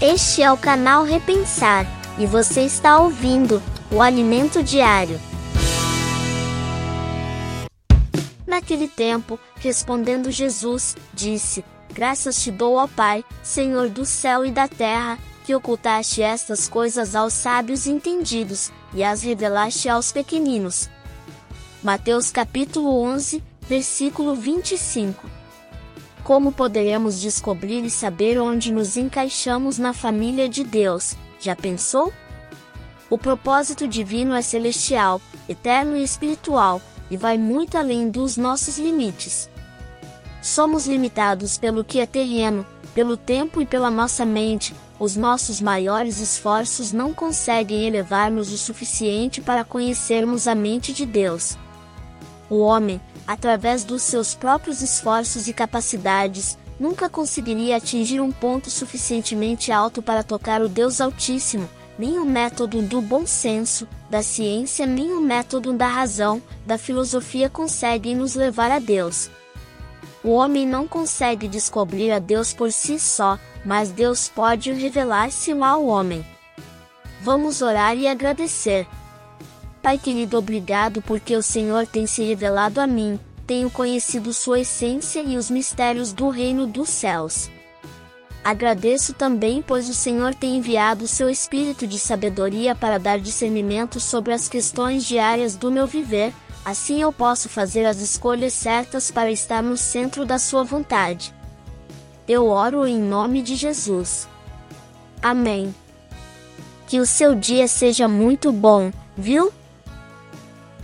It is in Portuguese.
Este é o canal Repensar e você está ouvindo o Alimento Diário. Naquele tempo, respondendo Jesus, disse: Graças te dou, ó Pai, Senhor do céu e da terra, que ocultaste estas coisas aos sábios entendidos e as revelaste aos pequeninos. Mateus capítulo 11, versículo 25. Como poderemos descobrir e saber onde nos encaixamos na família de Deus? Já pensou? O propósito divino é celestial, eterno e espiritual, e vai muito além dos nossos limites. Somos limitados pelo que é terreno, pelo tempo e pela nossa mente, os nossos maiores esforços não conseguem elevar-nos o suficiente para conhecermos a mente de Deus. O homem, através dos seus próprios esforços e capacidades, nunca conseguiria atingir um ponto suficientemente alto para tocar o Deus Altíssimo, nem o método do bom senso, da ciência, nem o método da razão, da filosofia conseguem nos levar a Deus. O homem não consegue descobrir a Deus por si só, mas Deus pode revelar-se ao homem. Vamos orar e agradecer. Pai querido, obrigado porque o Senhor tem se revelado a mim, tenho conhecido sua essência e os mistérios do reino dos céus. Agradeço também, pois o Senhor tem enviado seu espírito de sabedoria para dar discernimento sobre as questões diárias do meu viver, assim eu posso fazer as escolhas certas para estar no centro da sua vontade. Eu oro em nome de Jesus. Amém. Que o seu dia seja muito bom, viu?